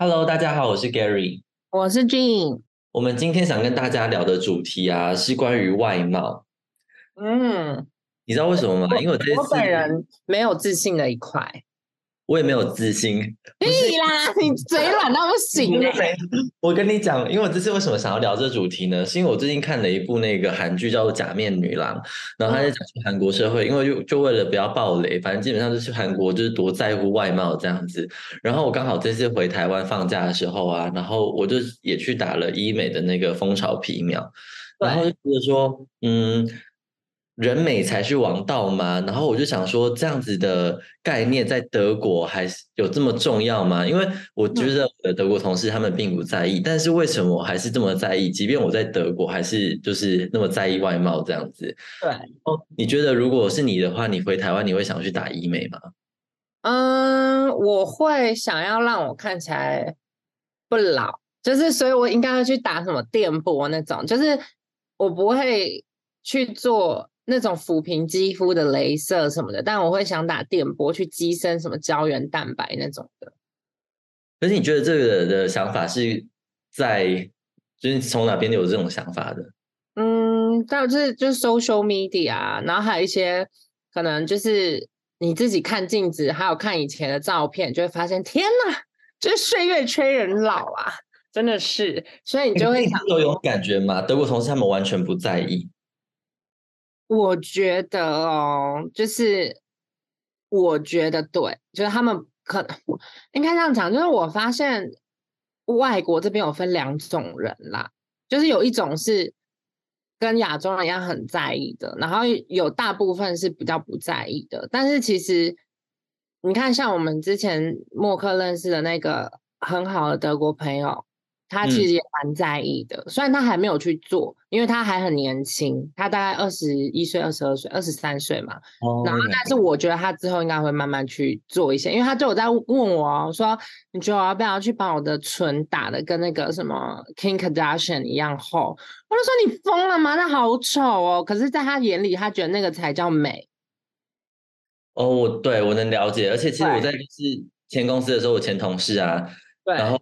Hello，大家好，我是 Gary，我是 Jean。我们今天想跟大家聊的主题啊，是关于外貌。嗯，你知道为什么吗？因为我这次我本人没有自信的一块。我也没有自信。屁啦，你嘴软到不行哎、我跟你讲，因为我这次为什么想要聊这主题呢？是因为我最近看了一部那个韩剧叫做《假面女郎》，然后他在讲述韩国社会，因为就就为了不要暴雷，反正基本上就是韩国就是多在乎外貌这样子。然后我刚好这次回台湾放假的时候啊，然后我就也去打了医美的那个蜂巢皮秒，然后就觉得说，嗯。人美才是王道吗？然后我就想说，这样子的概念在德国还是有这么重要吗？因为我觉得我的德国同事他们并不在意，但是为什么我还是这么在意？即便我在德国，还是就是那么在意外貌这样子。对，哦，你觉得如果是你的话，你回台湾你会想去打医美吗？嗯，我会想要让我看起来不老，就是所以我应该要去打什么电波那种，就是我不会去做。那种抚平肌肤的镭射什么的，但我会想打电波去激生什么胶原蛋白那种的。可是你觉得这个的想法是在就是从哪边有这种想法的？嗯，但是就是 social media，然后还有一些可能就是你自己看镜子，还有看以前的照片，就会发现天呐，就是岁月催人老啊，真的是，所以你就会想有有感觉嘛？德国同事他们完全不在意。我觉得哦，就是我觉得对，就是他们可能 应该这样讲，就是我发现外国这边有分两种人啦，就是有一种是跟亚洲人一样很在意的，然后有大部分是比较不在意的。但是其实你看，像我们之前默克认识的那个很好的德国朋友。他其实也蛮在意的，虽然他还没有去做，因为他还很年轻，他大概二十一岁、二十二岁、二十三岁嘛。哦。然后，但是我觉得他之后应该会慢慢去做一些，因为他就有在问我说：“你觉得我要不要去把我的唇打的跟那个什么 King Kardashian 一样厚？”我就说：“你疯了吗？那好丑哦！”可是，在他眼里，他觉得那个才叫美。哦，我对我能了解，而且其实我在就是前公司的时候，我前同事啊，对，然后。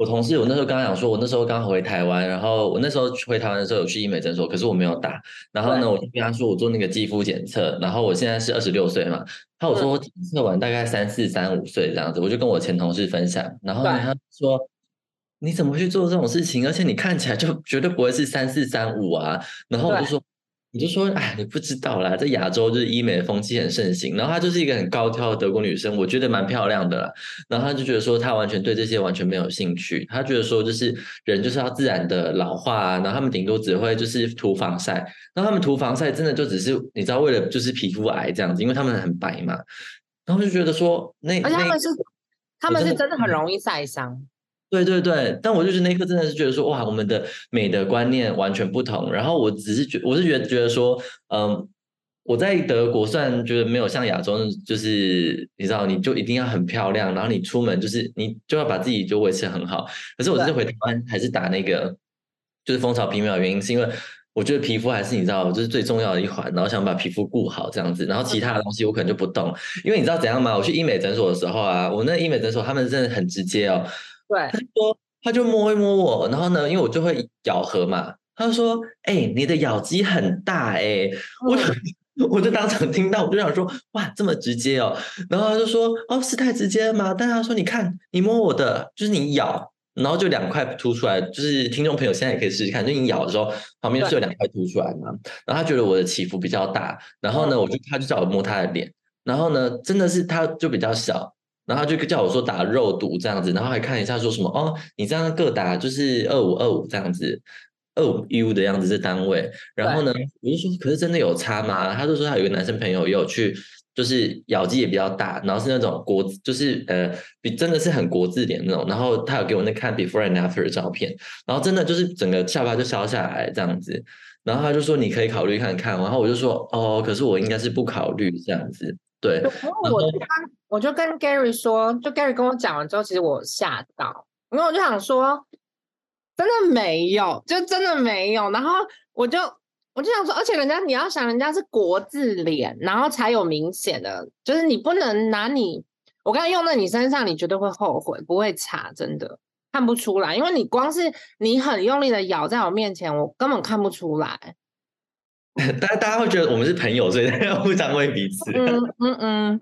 我同事，我那时候刚刚讲说，我那时候刚回台湾，然后我那时候回台湾的时候有去医美诊所，可是我没有打。然后呢，我就跟他说我做那个肌肤检测，然后我现在是二十六岁嘛。他我说我检测完大概三四三五岁这样子，我就跟我前同事分享。然后呢，他说你怎么去做这种事情？而且你看起来就绝对不会是三四三五啊。然后我就说。你就说，哎，你不知道啦，在亚洲就是医美的风气很盛行，然后她就是一个很高挑的德国女生，我觉得蛮漂亮的啦。然后她就觉得说，她完全对这些完全没有兴趣，她觉得说，就是人就是要自然的老化啊，然后他们顶多只会就是涂防晒，然后他们涂防晒真的就只是你知道为了就是皮肤癌这样子，因为他们很白嘛，然后就觉得说，那而且他们是他们是真的很容易晒伤。对对对，但我就是那一刻真的是觉得说，哇，我们的美的观念完全不同。然后我只是觉，我是觉得觉得说，嗯，我在德国虽然觉得没有像亚洲，就是你知道，你就一定要很漂亮，然后你出门就是你就要把自己就维持很好。可是我这次回台湾还是打那个就是蜂巢皮秒，原因是因为我觉得皮肤还是你知道，就是最重要的一环，然后想把皮肤顾好这样子。然后其他的东西我可能就不动，因为你知道怎样吗？我去医美诊所的时候啊，我那医美诊所他们真的很直接哦。对，他说他就摸一摸我，然后呢，因为我就会咬合嘛，他就说：“哎，你的咬肌很大哎。”我就 我就当场听到，我就想说：“哇，这么直接哦。”然后他就说：“哦，是太直接了吗？”但他说：“你看，你摸我的，就是你咬，然后就两块凸出来，就是听众朋友现在也可以试试看，就你咬的时候，旁边是有两块凸出来嘛。然后他觉得我的起伏比较大，然后呢，我就他就叫我摸他的脸，然后呢，真的是他就比较小。然后就叫我说打肉毒这样子，然后还看一下说什么哦，你这样各打就是二五二五这样子，二五 U 的样子是单位。然后呢，我就说可是真的有差吗？他就说他有个男生朋友也有去，就是咬肌也比较大，然后是那种国就是呃比真的是很国字脸那种。然后他有给我那看 before and after 的照片，然后真的就是整个下巴就消下来这样子。然后他就说你可以考虑看看，然后我就说哦，可是我应该是不考虑这样子。对，然后我就跟我就跟 Gary 说，就 Gary 跟我讲完之后，其实我吓到，因为我就想说，真的没有，就真的没有。然后我就我就想说，而且人家你要想，人家是国字脸，然后才有明显的，就是你不能拿你我刚才用在你身上，你绝对会后悔，不会差，真的看不出来，因为你光是你很用力的咬在我面前，我根本看不出来。大家大家会觉得我们是朋友，所以大 家互相喂彼此。嗯嗯嗯，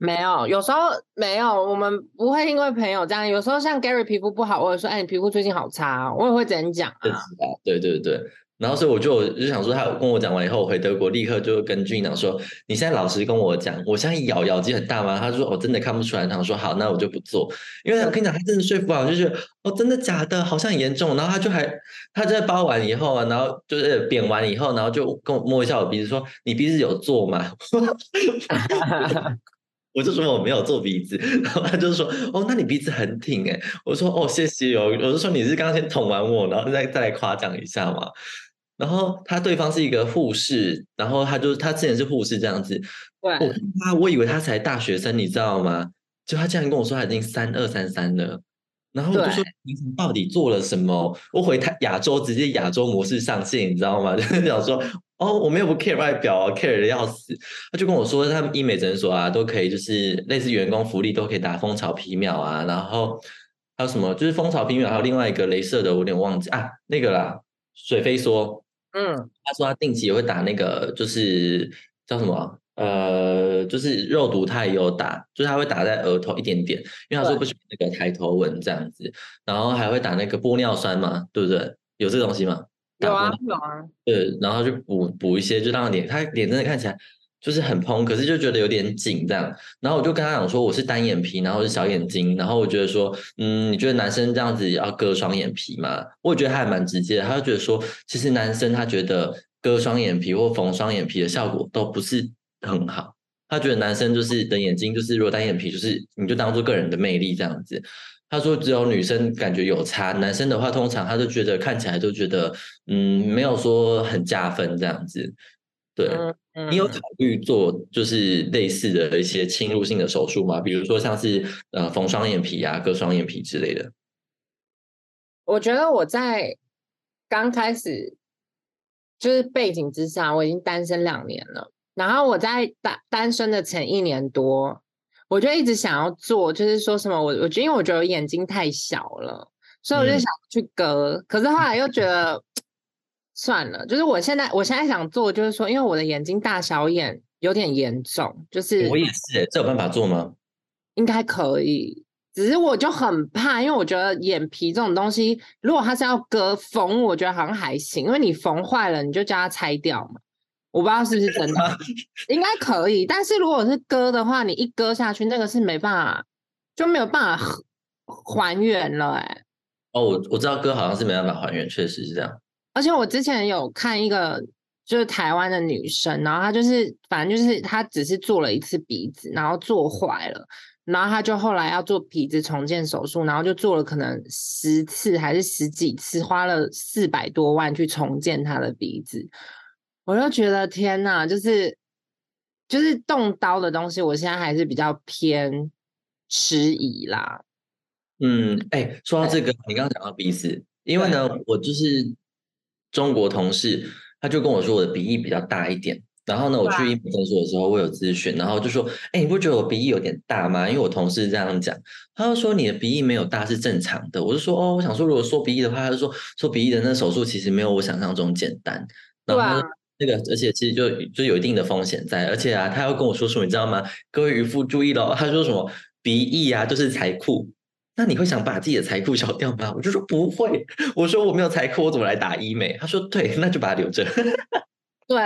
没有，有时候没有，我们不会因为朋友这样。有时候像 Gary 皮肤不好，我会说，哎，你皮肤最近好差，我也会这样讲啊。对对对。然后，所以我就就想说，他跟我讲完以后，我回德国立刻就跟俊长说：“你现在老实跟我讲，我现在咬咬肌很大吗？”他说：“我真的看不出来。”他说：“好，那我就不做。”因为我跟你讲，他真的说服我，就是哦，真的假的？好像很严重。然后他就还他在包完以后啊，然后就是扁完以后，然后就跟我摸一下我鼻子，说：“你鼻子有做吗？” 我就说我没有做鼻子，然后他就说：“哦，那你鼻子很挺哎。”我说：“哦，谢谢哦。”我就说：“你是刚先捅完我，然后再再来夸奖一下嘛。”然后他对方是一个护士，然后他就他之前是护士这样子，对，我他我以为他才大学生，你知道吗？就他竟然跟我说他已经三二三三了，然后我就说你到底做了什么？我回他亚洲直接亚洲模式上线，你知道吗？就是想说哦，我没有不 care 外表啊，care 的要死。他就跟我说他们医美诊所啊都可以，就是类似员工福利都可以打蜂巢皮秒啊，然后还有什么就是蜂巢皮秒，还有另外一个镭射的，我有点忘记啊，那个啦，水飞梭。嗯，他说他定期也会打那个，就是叫什么？呃，就是肉毒，他也有打，就是他会打在额头一点点，因为他说不喜欢那个抬头纹这样子。然后还会打那个玻尿酸嘛，对不对？有这个东西吗？有啊，有啊。对，然后就补补一些，就让脸，他脸真的看起来。就是很蓬，可是就觉得有点紧这样。然后我就跟他讲说，我是单眼皮，然后是小眼睛。然后我觉得说，嗯，你觉得男生这样子要割双眼皮吗？我觉得他还蛮直接。他就觉得说，其实男生他觉得割双眼皮或缝双眼皮的效果都不是很好。他觉得男生就是的眼睛，就是如果单眼皮，就是你就当做个人的魅力这样子。他说只有女生感觉有差，男生的话通常他就觉得看起来就觉得，嗯，没有说很加分这样子。对。你有考虑做就是类似的一些侵入性的手术吗？比如说像是呃缝双眼皮啊、割双眼皮之类的。我觉得我在刚开始就是背景之下，我已经单身两年了。然后我在单单身的前一年多，我就一直想要做，就是说什么我我觉得因为我觉得我眼睛太小了，所以我就想去割。可是后来又觉得。算了，就是我现在，我现在想做，就是说，因为我的眼睛大小眼有点严重，就是我也是，这有办法做吗？应该可以，只是我就很怕，因为我觉得眼皮这种东西，如果它是要割缝，我觉得好像还行，因为你缝坏了，你就叫它拆掉嘛。我不知道是不是真的，应该可以，但是如果是割的话，你一割下去，那个是没办法，就没有办法还原了，哎。哦，我我知道割好像是没办法还原，确实是这样。而且我之前有看一个，就是台湾的女生，然后她就是，反正就是她只是做了一次鼻子，然后做坏了，然后她就后来要做鼻子重建手术，然后就做了可能十次还是十几次，花了四百多万去重建她的鼻子。我就觉得天呐，就是就是动刀的东西，我现在还是比较偏迟疑啦。嗯，哎，说到这个，你刚刚讲到鼻子，因为呢，我就是。中国同事他就跟我说我的鼻翼比较大一点，然后呢，我去医美诊所的时候，我有咨询，然后就说，哎，你不觉得我鼻翼有点大吗？因为我同事这样讲，他就说你的鼻翼没有大是正常的。我就说，哦，我想说，如果说鼻翼的话，他就说说鼻翼的那手术其实没有我想象中简单。然后那个，而且其实就就有一定的风险在，而且啊，他要跟我说什么，你知道吗？各位渔夫注意了，他说什么鼻翼啊，就是财库。那你会想把自己的财库烧掉吗？我就说不会，我说我没有财库，我怎么来打医美？他说对，那就把它留着。对，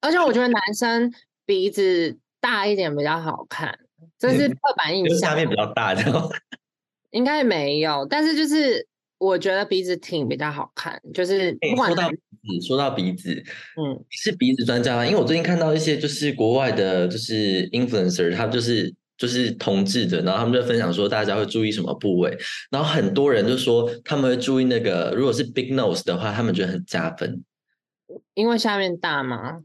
而且我觉得男生鼻子大一点比较好看，这是刻板印象。下面比较大，这样 应该没有，但是就是我觉得鼻子挺比较好看。就是说到鼻子，说到鼻子，嗯，是鼻子专家吗？因为我最近看到一些就是国外的，就是 influencer，他就是。就是同志的，然后他们就分享说，大家会注意什么部位，然后很多人就说他们会注意那个，如果是 big nose 的话，他们觉得很加分，因为下面大吗？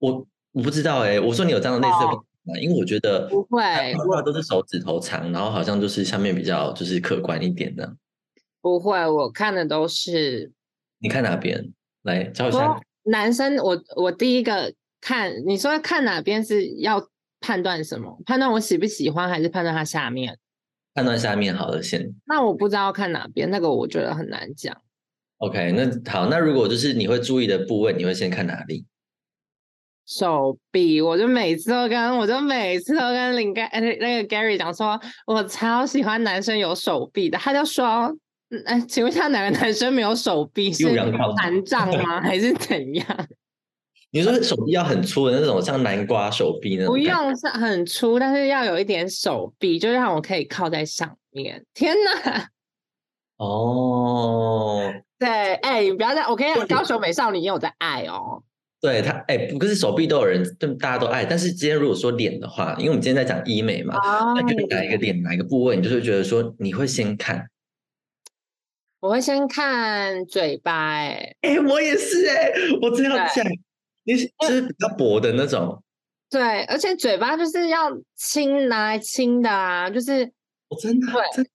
我我不知道哎，我说你有这样的类似的，因为我觉得不会，我都是手指头长，然后好像就是下面比较就是可观一点的，不会，我看的都是，你看哪边？来教一下，男生，我我第一个看，你说看哪边是要。判断什么？判断我喜不喜欢，还是判断它下面？判断下面好了先。那我不知道看哪边，那个我觉得很难讲。OK，那好，那如果就是你会注意的部位，你会先看哪里？手臂，我就每次都跟我就每次都跟林盖呃那个 Gary 讲说，我超喜欢男生有手臂的。他就说，嗯哎，请问一下，哪个男生没有手臂？是残障吗？还是怎样？你说手臂要很粗的那种，像南瓜手臂那种？不。用是很粗，但是要有一点手臂，就让我可以靠在上面。天哪！哦，对，哎、你不要再，我可以高雄美少女也有在爱哦。对他，哎，不是手臂都有人，对，大家都爱。但是今天如果说脸的话，因为我们今天在讲医美嘛，哦那就是哪一个脸哪一个部位，你就是觉得说你会先看。我会先看嘴巴、哎，哎，我也是哎，我真要对讲，你是就是比较薄的那种，对，而且嘴巴就是要亲，拿来亲的啊，就是我真的对真的。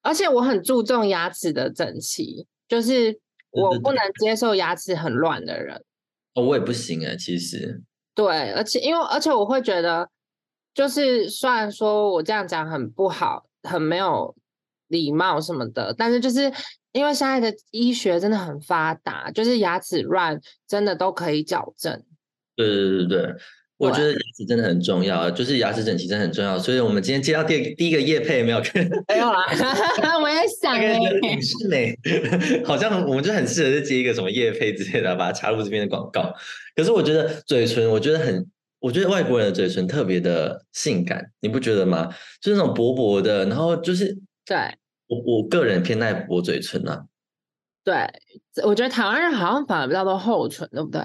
而且我很注重牙齿的整齐，就是我不能接受牙齿很乱的人。哦，我也不行哎，其实，对，而且因为而且我会觉得，就是虽然说我这样讲很不好，很没有礼貌什么的，但是就是因为现在的医学真的很发达，就是牙齿乱真的都可以矫正。对对对对对，我觉得牙齿真的很重要，就是牙齿整齐真的很重要。所以我们今天接到第第一个叶配没有？没有啦，我也想那哎、个影视美，好像我们就很适合是接一个什么叶配之类的，把它插入这边的广告。可是我觉得嘴唇，我觉得很，我觉得外国人的嘴唇特别的性感，你不觉得吗？就是那种薄薄的，然后就是对我我个人偏爱薄嘴唇啊。对，我觉得台湾人好像反而比较多厚唇，对不对？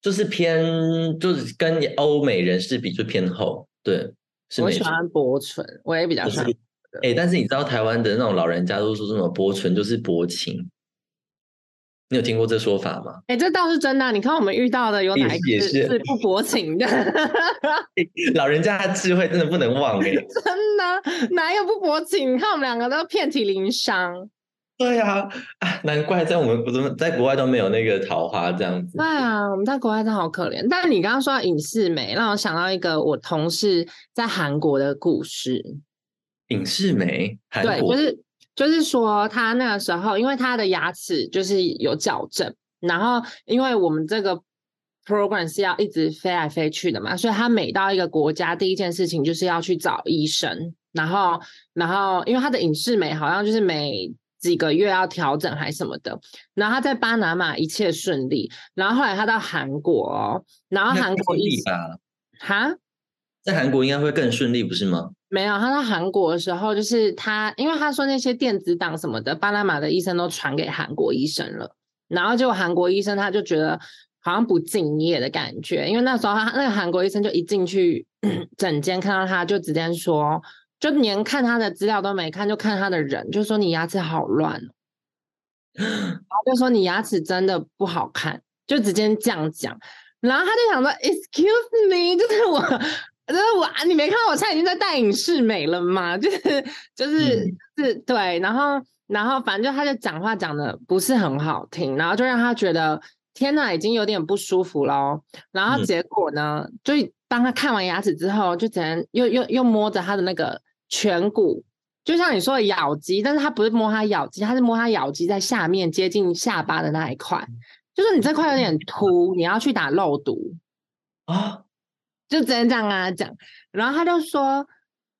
就是偏，就是跟欧美人士比就偏厚，对，是。我喜欢薄唇，我也比较喜欢。哎、但是你知道台湾的那种老人家都说什么薄唇就是薄情，你有听过这说法吗？哎、这倒是真的啊、你看我们遇到的有也哪个是不薄情的？老人家的智慧真的不能忘哎、真的哪有不薄情？你看我们两个都遍体鳞伤。对啊，啊，难怪在我们怎么在国外都没有那个桃花这样子对。啊，我们在国外真的好可怜。但你刚刚说到影视美，让我想到一个我同事在韩国的故事。影视美，韩对，国就是就是说他那个时候，因为他的牙齿就是有矫正，然后因为我们这个 program 是要一直飞来飞去的嘛，所以他每到一个国家，第一件事情就是要去找医生，然后然后因为他的影视美好像就是每几个月要调整还什么的，然后他在巴拿马一切顺利，然后后来他到韩国哦，然后韩国医利吧？哈。在韩国应该会更顺利，不是吗？没有，他到韩国的时候，就是他，因为他说那些电子档什么的，巴拿马的医生都传给韩国医生了，然后就韩国医生他就觉得好像不敬业的感觉，因为那时候他那个韩国医生就一进去诊间看到他就直接说，就连看他的资料都没看，就看他的人，就说你牙齿好乱，然后就说你牙齿真的不好看，就直接这样讲，然后他就想说，excuse me，就是我。就是我，你没看到我现在已经在戴影视美了吗？就 是就是、嗯是，对，然后然后反正就他就讲话讲的不是很好听，然后就让他觉得天呐，已经有点不舒服咯。然后嗯结果呢，就当他看完牙齿之后，就只能又又又摸着他的那个颧骨，就像你说的咬肌，但是他不是摸他咬肌，他是摸他咬肌在下面接近下巴的那一块，就是你这块有点凸，你要去打肉毒。啊，就只能这样跟他讲，然后他就说，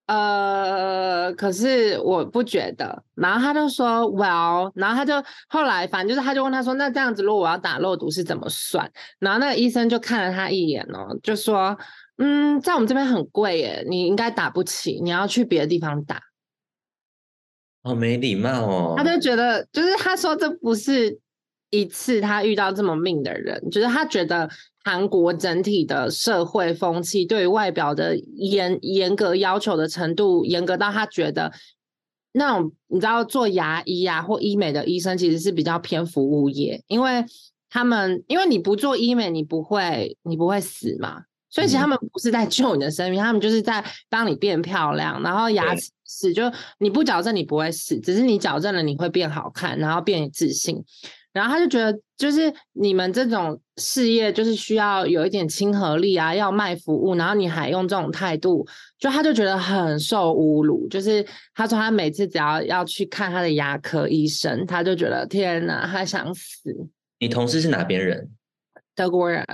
呃，可是我不觉得，然后他就说，well，然后他就后来反正就是他就问他说，那这样子如果我要打肉毒是怎么算？然后那个医生就看了他一眼哦，就说，嗯，在我们这边很贵耶，你应该打不起，你要去别的地方打。好没礼貌哦。他就觉得，就是他说这不是一次他遇到这么命的人，就是他觉得韩国整体的社会风气对于外表的严严格要求的程度，严格到他觉得那种你知道做牙医啊或医美的医生其实是比较偏服务业，因为他们因为你不做医美，你不会你不会死嘛。所以其实他嗯们不是在救你的生命，他们就是在帮你变漂亮，然后牙对齿是就你不矫正你不会死，只是你矫正了你会变好看，然后变自信。然后他就觉得，就是你们这种事业就是需要有一点亲和力啊，要卖服务，然后你还用这种态度，就他就觉得很受侮辱。就是他说他每次只要要去看他的牙科医生，他就觉得天哪，他想死。你同事是哪边人？德国人。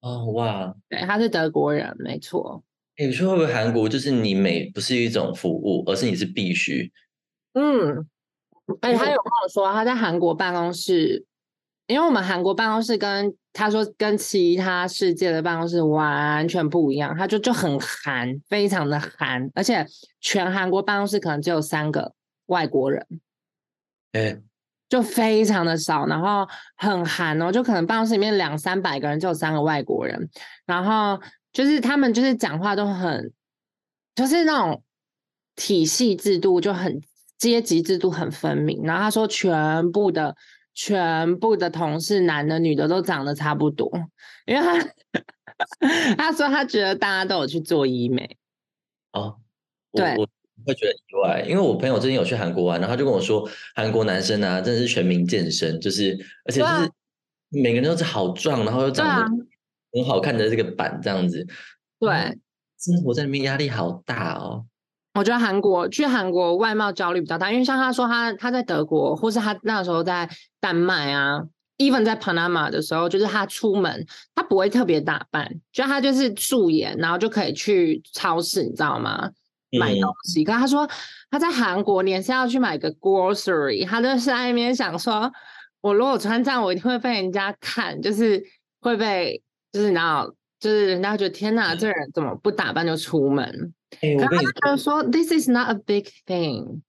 哦哇，对，他是德国人，没错。你说会不会韩国就是你每不是一种服务，而是你是必须？嗯。而且他有跟我说，他在韩国办公室，因为我们韩国办公室跟他说跟其他世界的办公室完全不一样，他就就很韩，非常的韩，而且全韩国办公室可能只有三个外国人，哎，就非常的少，然后很韩哦，就可能办公室里面两三百个人就有三个外国人，然后就是他们就是讲话都很，就是那种体系制度就很。阶级制度很分明，然后他说全部的全部的同事，男的女的都长得差不多，因为他 他说他觉得大家都有去做医美哦，对，我会觉得意外，因为我朋友最近有去韩国玩，然后他就跟我说，韩国男生啊，真的是全民健身，就是而且就是每个人都是好壮，然后又长得很好看的这个板这样子，对，生活在里面压力好大哦。我觉得韩国去韩国外貌焦虑比较大，因为像他说他他在德国，或是他那时候在丹麦啊，even 在 Panama 的时候，就是他出门他不会特别打扮，就他就是素颜，然后就可以去超市，你知道吗？买东西。可他说他在韩国连是要去买个 grocery，他就是在那边想说，我如果穿这样，我一定会被人家看，就是会被就是你知道，就是人家觉得天哪，这人怎么不打扮就出门？哎，我跟你说，This is not a big thing。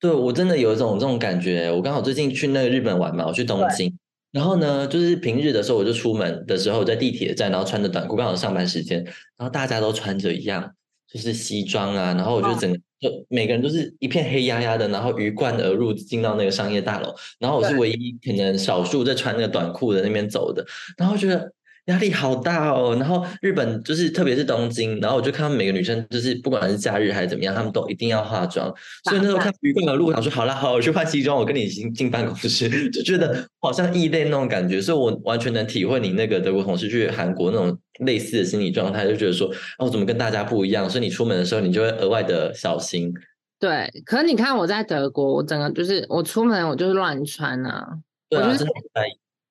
对我真的有一种这种感觉。我刚好最近去那个日本玩嘛，我去东京。然后呢，就是平日的时候，我就出门的时候在地铁站，然后穿着短裤，刚好上班时间，然后大家都穿着一样，就是西装啊。然后我就整个就每个人都是一片黑压压的，然后鱼贯而入进到那个商业大楼。然后我是唯一可能少数在穿那个短裤的那边走的，然后觉得。压力好大哦，然后日本就是特别是东京，然后我就看到每个女生就是不管是假日还是怎么样，她们都一定要化妆。所以那时候看余冠的路，想说好啦，好，我去换西装，我跟你进进办公室，就觉得好像异类那种感觉。所以我完全能体会你那个德国同事去韩国那种类似的心理状态，就觉得说哦，怎么跟大家不一样？所以你出门的时候，你就会额外的小心。对，可是你看我在德国，我整个就是我出门我就是乱穿啊，对啊，真的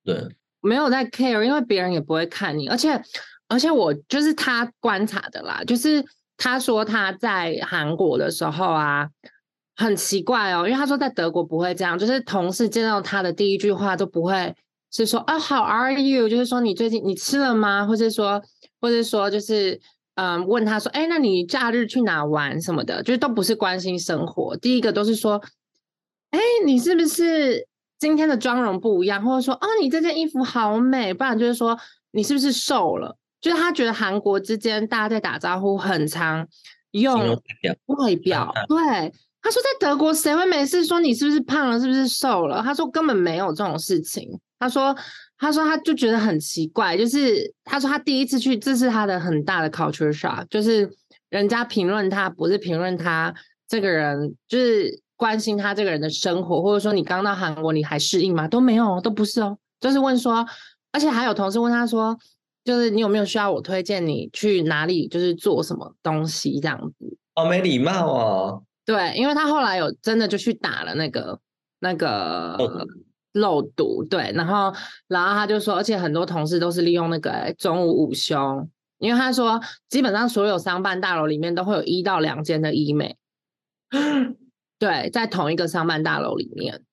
对。没有在 care，因为别人也不会看你，而且而且我就是他观察的啦，就是他说他在韩国的时候啊，很奇怪哦，因为他说在德国不会这样，就是同事见到他的第一句话都不会是说啊 How are you？就是说你最近你吃了吗？或者说或者说就是嗯问他说哎那你假日去哪玩什么的，就是都不是关心生活，第一个都是说哎你是不是？今天的妆容不一样，或者说哦，你这件衣服好美，不然就是说你是不是瘦了？就是他觉得韩国之间大家在打招呼很常用外表，对他说在德国谁会没事说你是不是胖了，是不是瘦了？他说根本没有这种事情。他说他说他就觉得很奇怪，就是他说他第一次去，这是他的很大的 culture shock，就是人家评论他不是评论他这个人，就是。关心他这个人的生活，或者说你刚到韩国你还适应吗？都没有，都不是哦。就是问说，而且还有同事问他说，就是你有没有需要我推荐你去哪里，就是做什么东西这样子？哦没礼貌哦。对，因为他后来有真的就去打了那个那个漏毒，对，然后然后他就说，而且很多同事都是利用那个中午午休，因为他说基本上所有商办大楼里面都会有一到两间的医美。对，在同一个商办大楼里面，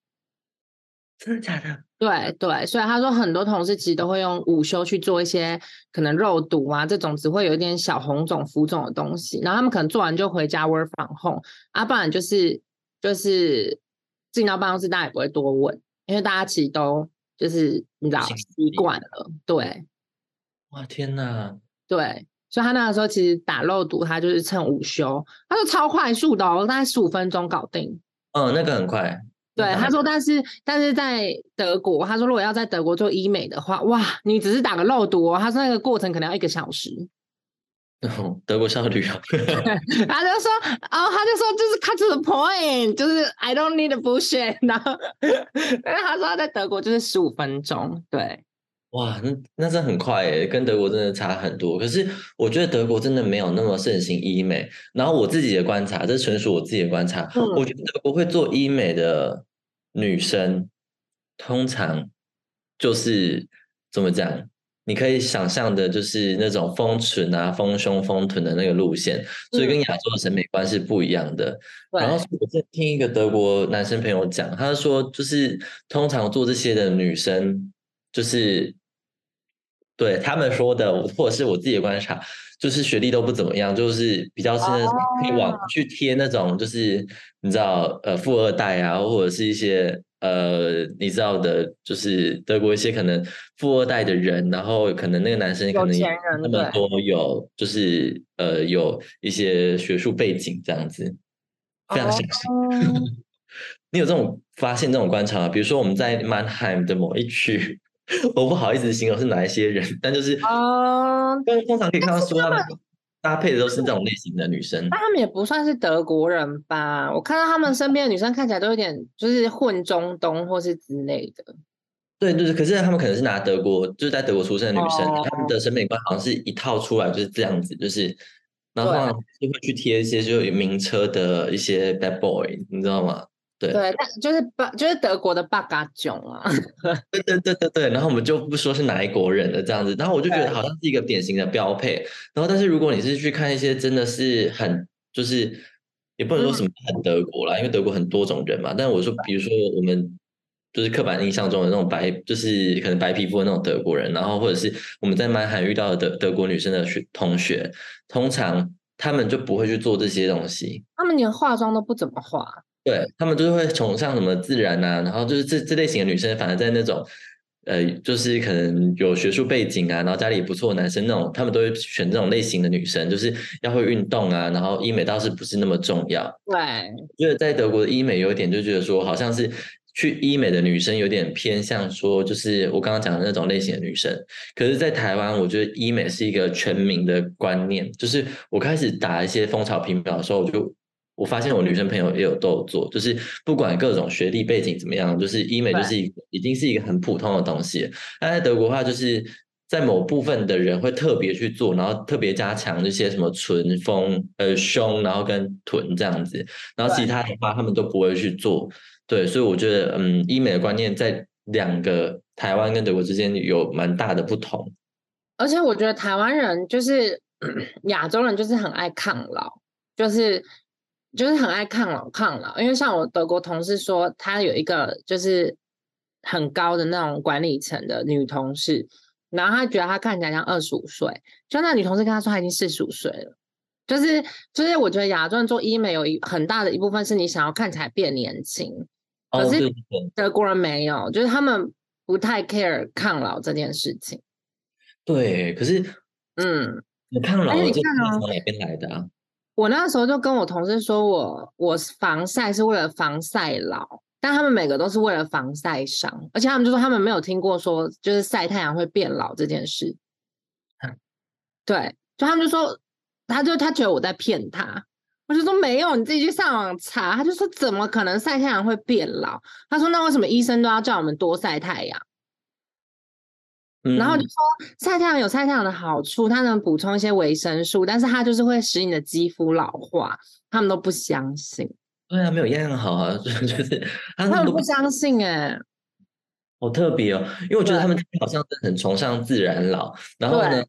真的假的？对对，所以他说很多同事其实都会用午休去做一些可能肉毒啊这种只会有一点小红肿浮肿的东西，然后他们可能做完就回家 work from home，啊，不然就是就是进到办公室大家也不会多问，因为大家其实都就是你知道习惯了。对，哇天哪！对。所以他那个时候其实打漏毒，他就是趁午休，他说超快速的，哦大概十五分钟搞定。嗯，那个很快。对，他说，但是但是在德国，他说如果要在德国做医美的话，哇，你只是打个漏毒，他说那个过程可能要一个小时。德国少女啊，他就说，哦，他就说就是 cut to the point，就是 I don't need a bullshit。然后，他说他在德国就是十五分钟，对，哇，那那真的很快诶，跟德国真的差很多。可是我觉得德国真的没有那么盛行医美。然后我自己的观察，这纯属我自己的观察，我觉得德国会做医美的女生，通常就是怎么讲？你可以想象的，就是那种丰唇啊、丰胸、丰臀的那个路线，所以跟亚洲的审美观是不一样的。然后我在听一个德国男生朋友讲，他说，就是通常做这些的女生，就是对他们说的，或者是我自己的观察，就是学历都不怎么样，就是比较是那种可以往去贴那种，就是你知道，呃，富二代啊，或者是一些。呃，你知道的，就是德国一些可能富二代的人，然后可能那个男生可能那么多有，就是呃有一些学术背景这样子，非常相信。你有这种发现、这种观察吗？比如说我们在 Mannheim 的某一区，我不好意思形容是哪一些人，但就是啊，通常可以看到说他们。搭配的都是这种类型的女生，那他们也不算是德国人吧？我看到他们身边的女生看起来都有点就是混中东或是之类的。对对对，可是他们可能是拿德国，就是在德国出生的女生，他们的审美观好像是一套出来就是这样子，就是然后就会去贴一些就名车的一些 bad boy，你知道吗？对，但就是巴就是德国的巴嘎囧啊，对对对对对，然后我们就不说是哪一国人的这样子，然后我就觉得好像是一个典型的标配。然后，但是如果你是去看一些真的是很，就是也不能说什么很德国啦，因为德国很多种人嘛。但我说，比如说我们就是刻板印象中的那种白，就是可能白皮肤的那种德国人，然后或者是我们在曼海遇到的德德国女生的学同学，通常他们就不会去做这些东西，他们连化妆都不怎么化。对他们就是会崇尚什么自然啊，然后就是这这类型的女生，反而在那种，呃，就是可能有学术背景啊，然后家里不错的男生那种，他们都会选这种类型的女生，就是要会运动啊，然后医美倒是不是那么重要。对，因为在德国的医美有一点就觉得说，好像是去医美的女生有点偏向说，就是我刚刚讲的那种类型的女生。可是，在台湾，我觉得医美是一个全民的观念，就是我开始打一些蜂巢皮秒的时候，我就。我发现我女生朋友也有都有做，就是不管各种学历背景怎么样，就是医美就是一已经是一个很普通的东西。但在德国的话，就是在某部分的人会特别去做，然后特别加强这些什么唇峰、呃胸，然后跟臀这样子，然后其他的话他们都不会去做。对，所以我觉得，嗯，医美的观念在两个台湾跟德国之间有蛮大的不同。而且我觉得台湾人就是 亚洲人，就是很爱抗老，就是。就是很爱抗老抗老，因为像我德国同事说，他有一个就是很高的那种管理层的女同事，然后他觉得他看起来像二十五岁，就那女同事跟他说他已经四十五岁了，就是就是我觉得亚洲人做医美有一很大的一部分是你想要看起来变年轻，可是德国人没有，就是他们不太 care 抗老这件事情。对，可是嗯，你抗老这是从哪边来的啊？我那时候就跟我同事说，我我防晒是为了防晒老，但他们每个都是为了防晒伤，而且他们就说他们没有听过说就是晒太阳会变老这件事。对，就他们就说，他就他觉得我在骗他，我就说没有，你自己去上网查。他就说怎么可能晒太阳会变老？他说那为什么医生都要叫我们多晒太阳？然后就说晒太阳有晒太阳的好处，它能补充一些维生素，但是它就是会使你的肌肤老化。他们都不相信。对啊，没有一样好啊，就是他们不相信哎，好特别哦，因为我觉得他们好像是很崇尚自然老，然后呢，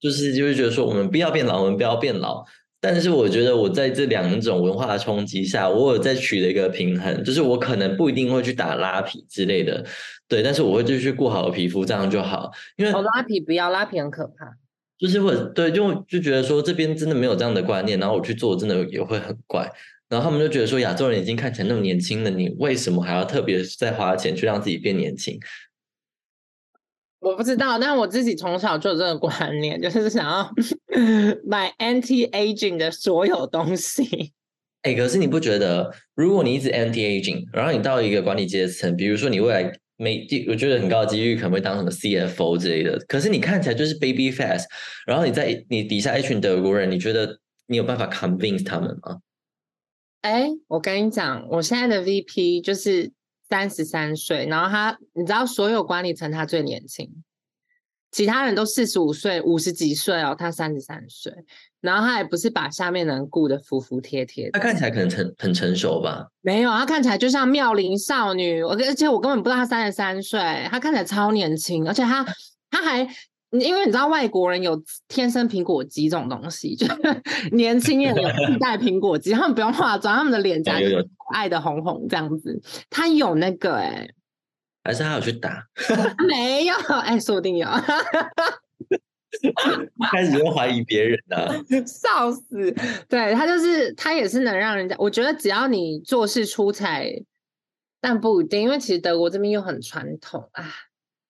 就是就会觉得说我们不要变老，我们不要变老。但是我觉得我在这两种文化的冲击下，我有在取得一个平衡，就是我可能不一定会去打拉皮之类的，对，但是我会继续顾好皮肤，这样就好。因为拉皮不要，拉皮很可怕。就是或者对，就就觉得说这边真的没有这样的观念，然后我去做真的也会很怪。然后他们就觉得说亚洲人已经看起来那么年轻了，你为什么还要特别再花钱去让自己变年轻？我不知道，但我自己从小就有这个观念，就是想要 买 anti aging 的所有东西。哎，可是你不觉得，如果你一直 anti aging，然后你到一个管理阶层，比如说你未来没，我觉得很高的几率可能会当什么 CFO 之类的。可是你看起来就是 baby face，然后你在你底下一群德国人，你觉得你有办法 convince 他们吗？哎，我跟你讲，我现在的 VP 就是三十三岁，然后他，你知道所有管理层他最年轻，其他人都四十五岁、五十几岁哦，他三十三岁，然后他也不是把下面人顾得服服帖帖，他看起来可能成很成熟吧？没有，他看起来就像妙龄少女，我而且我根本不知道他三十三岁，他看起来超年轻，而且他他还。因为你知道外国人有天生苹果肌这种东西，就 年轻人有自带苹果肌，他们不用化妆，他们的脸颊就可爱的红红这样子。他有那个哎，还是他有去打？没有哎，说不定有。开始就怀疑别人啊，笑死！对他就是他也是能让人家，我觉得只要你做事出彩，但不一定，因为其实德国这边又很传统啊。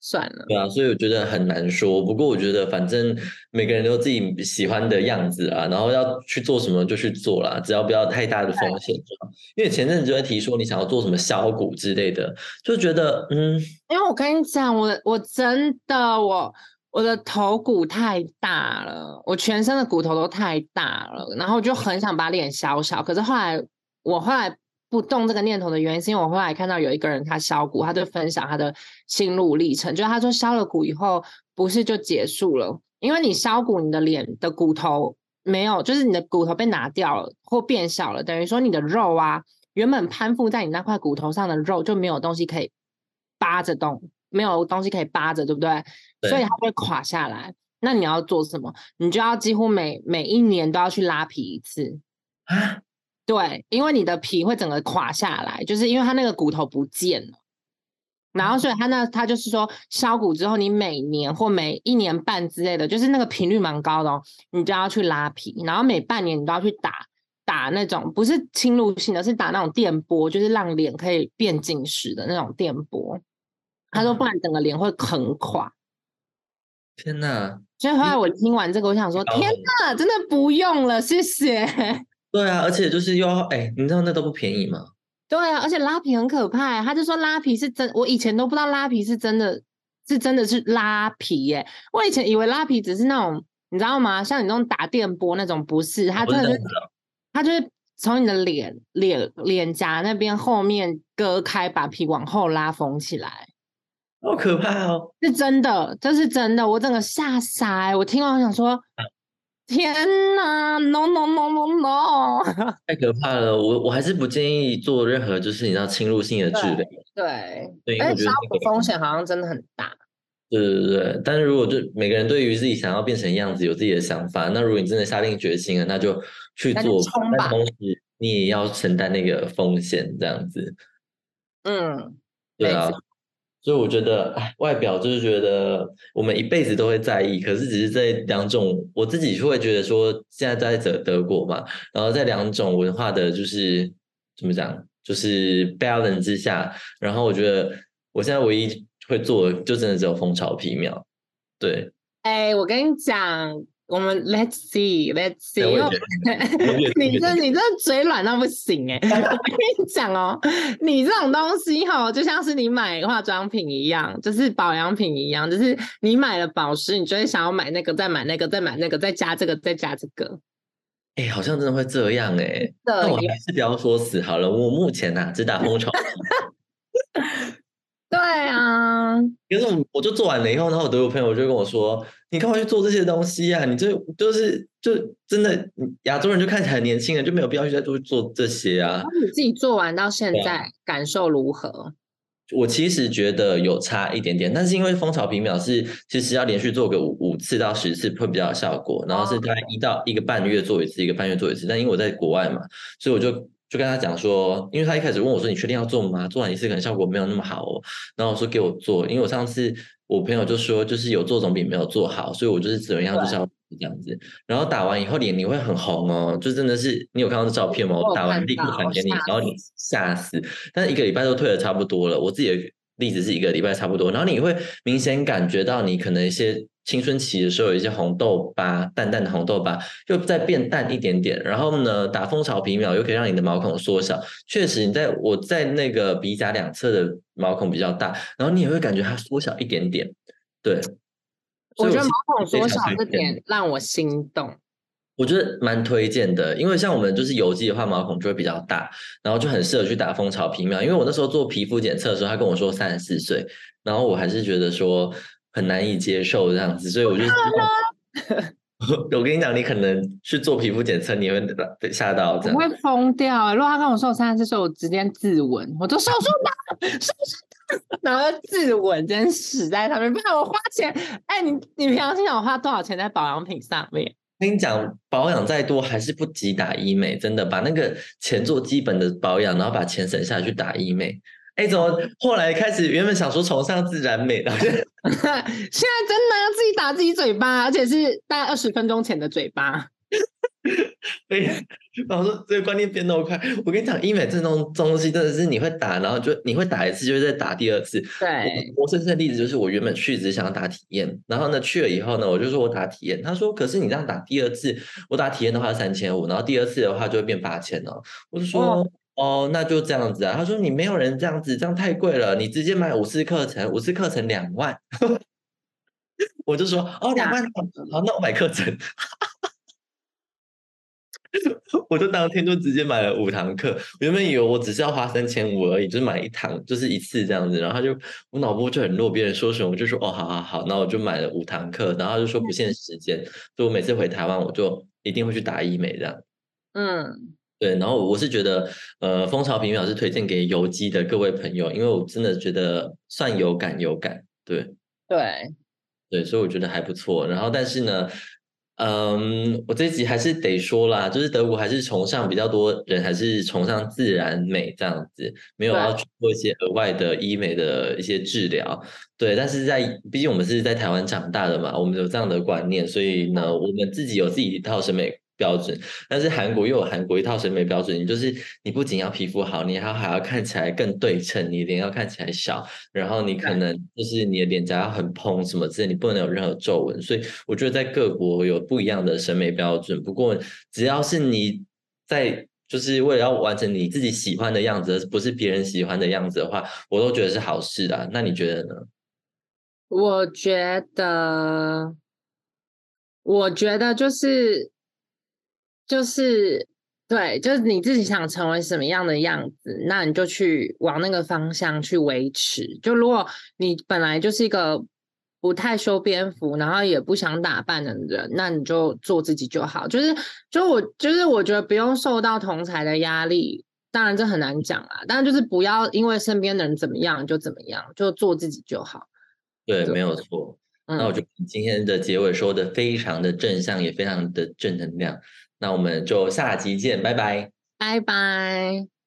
算了，对啊，所以我觉得很难说。不过我觉得，反正每个人都有自己喜欢的样子啊，然后要去做什么就去做啦，只要不要太大的风险。因为前阵子就在提说你想要做什么削骨之类的，就觉得嗯，因为我跟你讲，我我真的我我的头骨太大了，我全身的骨头都太大了，然后就很想把脸削小，可是后来我后来。不动这个念头的原因，是因为我后来看到有一个人他削骨，他就分享他的心路历程，就是他说削了骨以后不是就结束了，因为你削骨，你的脸的骨头没有，就是你的骨头被拿掉了或变小了，等于说你的肉啊，原本攀附在你那块骨头上的肉就没有东西可以扒着动，没有东西可以扒着，对不对？所以它会垮下来。那你要做什么？你就要几乎每每一年都要去拉皮一次啊。对，因为你的皮会整个垮下来，就是因为它那个骨头不见了，然后所以他那他就是说削骨之后，你每年或每一年半之类的，就是那个频率蛮高的哦，你就要去拉皮，然后每半年你都要去打打那种不是侵入性的，是打那种电波，就是让脸可以变紧实的那种电波。他说不然整个脸会很垮。天哪！所以后来我听完这个，我想说天哪，真的不用了，谢谢。对啊，而且就是又哎，你知道那都不便宜吗？对啊，而且拉皮很可怕。他就说拉皮是真，我以前都不知道拉皮是真的，是真的是拉皮耶。我以前以为拉皮只是那种，你知道吗？像你那种打电波那种，不是，他真的是，他就是从你的脸脸脸颊那边后面割开，把皮往后拉缝起来，好可怕哦！是真的，这是真的，我整个吓傻，我听完我想说。天呐，no no no no no，太可怕了！我我还是不建议做任何就是你知道侵入性的治疗。对，对，而且伤骨风险好像真的很大。对对对，但是如果就每个人对于自己想要变成样子有自己的想法，那如果你真的下定决心了，那就去做。但同时你也要承担那个风险，这样子。嗯，对啊。所以我觉得，哎，外表就是觉得我们一辈子都会在意，可是只是在两种，我自己就会觉得说，现在在德德国嘛，然后在两种文化的，就是怎么讲，就是 balance 之下，然后我觉得我现在唯一会做，就真的只有蜂巢皮秒，对。哎，我跟你讲。我们 Let's see，Let's see，你这你这嘴软到不行哎！我跟你讲哦，你这种东西哈，就像是你买化妆品一样，就是保养品一样，就是你买了保湿，你就会想要买那个，再买那个，再买那个，再加这个，再加这个。哎，好像真的会这样哎。那我还是不要说死好了。我目前呐，只打蜂 巢。对啊，可是我我就做完了以后，然后我德国朋友就跟我说：“你干嘛去做这些东西啊？你这就是就真的亚洲人就看起来年轻人，就没有必要去再做做这些啊。”你自己做完到现在感受如何？我其实觉得有差一点点，但是因为蜂巢皮秒是其实要连续做个五五次到十次会比较有效果，然后是大概一到一个半月做一次，一个半月做一次。但因为我在国外嘛，所以我就。就跟他讲说，因为他一开始问我说：“你确定要做吗？做完一次可能效果没有那么好哦。”然后我说：“给我做，因为我上次我朋友就说，就是有做总比没有做好，所以我就是怎么样就是要这样子。然后打完以后脸你会很红哦，就真的是你有看到这照片吗？我打完立刻传给你，然后你吓死。但是一个礼拜都退的差不多了，我自己例子是一个礼拜差不多，然后你会明显感觉到你可能一些青春期的时候有一些红痘疤，淡淡的红痘疤又再变淡一点点，然后呢，打蜂巢皮秒又可以让你的毛孔缩小，确实你在我在那个鼻甲两侧的毛孔比较大，然后你也会感觉它缩小一点点，对。我觉得毛孔缩小这点让我心动。我觉得蛮推荐的，因为像我们就是油肌的话，毛孔就会比较大，然后就很适合去打蜂巢皮秒。因为我那时候做皮肤检测的时候，他跟我说三十四岁，然后我还是觉得说很难以接受这样子，所以我就，我跟你讲，你可能去做皮肤检测，你会被吓到，这样会疯掉。如果他跟我说我三十四岁，我直接自刎，我都手术刀，手术的，然后自刎，真死在上面，不然我花钱。哎，你你平常心想我花多少钱在保养品上面？跟你讲，保养再多还是不及打医美，真的把那个钱做基本的保养，然后把钱省下去打医美。哎，怎么后来开始原本想说崇尚自然美，然 后现在真的要自己打自己嘴巴，而且是大概二十分钟前的嘴巴。对，然后说这个观念变那么快，我跟你讲，医美这种东西真的是你会打，然后就你会打一次，就会再打第二次。对，我生生的例子就是我原本去只想要打体验，然后呢去了以后呢，我就说我打体验，他说可是你这样打第二次，我打体验的话三千五，然后第二次的话就会变八千了。我就说哦，那就这样子啊。他说你没有人这样子，这样太贵了，你直接买五次课程，五次课程两万。我就说哦两万，好，那我买课程。我就当天就直接买了五堂课，原本以为我只是要花三千五而已，就是买一堂，就是一次这样子。然后他就我脑波就很弱，别人说什么我就说哦，好好好，那我就买了五堂课。然后就说不限时间，所以我每次回台湾我就一定会去打医美这样。嗯，对。然后我是觉得，呃，蜂巢皮秒是推荐给油肌的各位朋友，因为我真的觉得算有感有感，对，对，对，所以我觉得还不错。然后但是呢。嗯，我这集还是得说啦，就是德国还是崇尚比较多人还是崇尚自然美这样子，没有要做一些额外的医美的一些治疗。对，但是在毕竟我们是在台湾长大的嘛，我们有这样的观念，所以呢，我们自己有自己一套审美。标准，但是韩国又有韩国一套审美标准，你就是你不仅要皮肤好，你还还要看起来更对称，你脸要看起来小，然后你可能就是你的脸颊要很蓬什么之类，你不能有任何皱纹。所以我觉得在各国有不一样的审美标准。不过只要是你在就是为了要完成你自己喜欢的样子，而不是别人喜欢的样子的话，我都觉得是好事的。那你觉得呢？我觉得，我觉得就是。就是对，就是你自己想成为什么样的样子，那你就去往那个方向去维持。就如果你本来就是一个不太修边幅，然后也不想打扮的人，那你就做自己就好。就是，就我就是我觉得不用受到同才的压力，当然这很难讲啊。但就是不要因为身边的人怎么样就怎么样，就做自己就好。对，没有错。那我就今天的结尾说的非常的正向，也非常的正能量。那我们就下集见，拜拜，拜拜。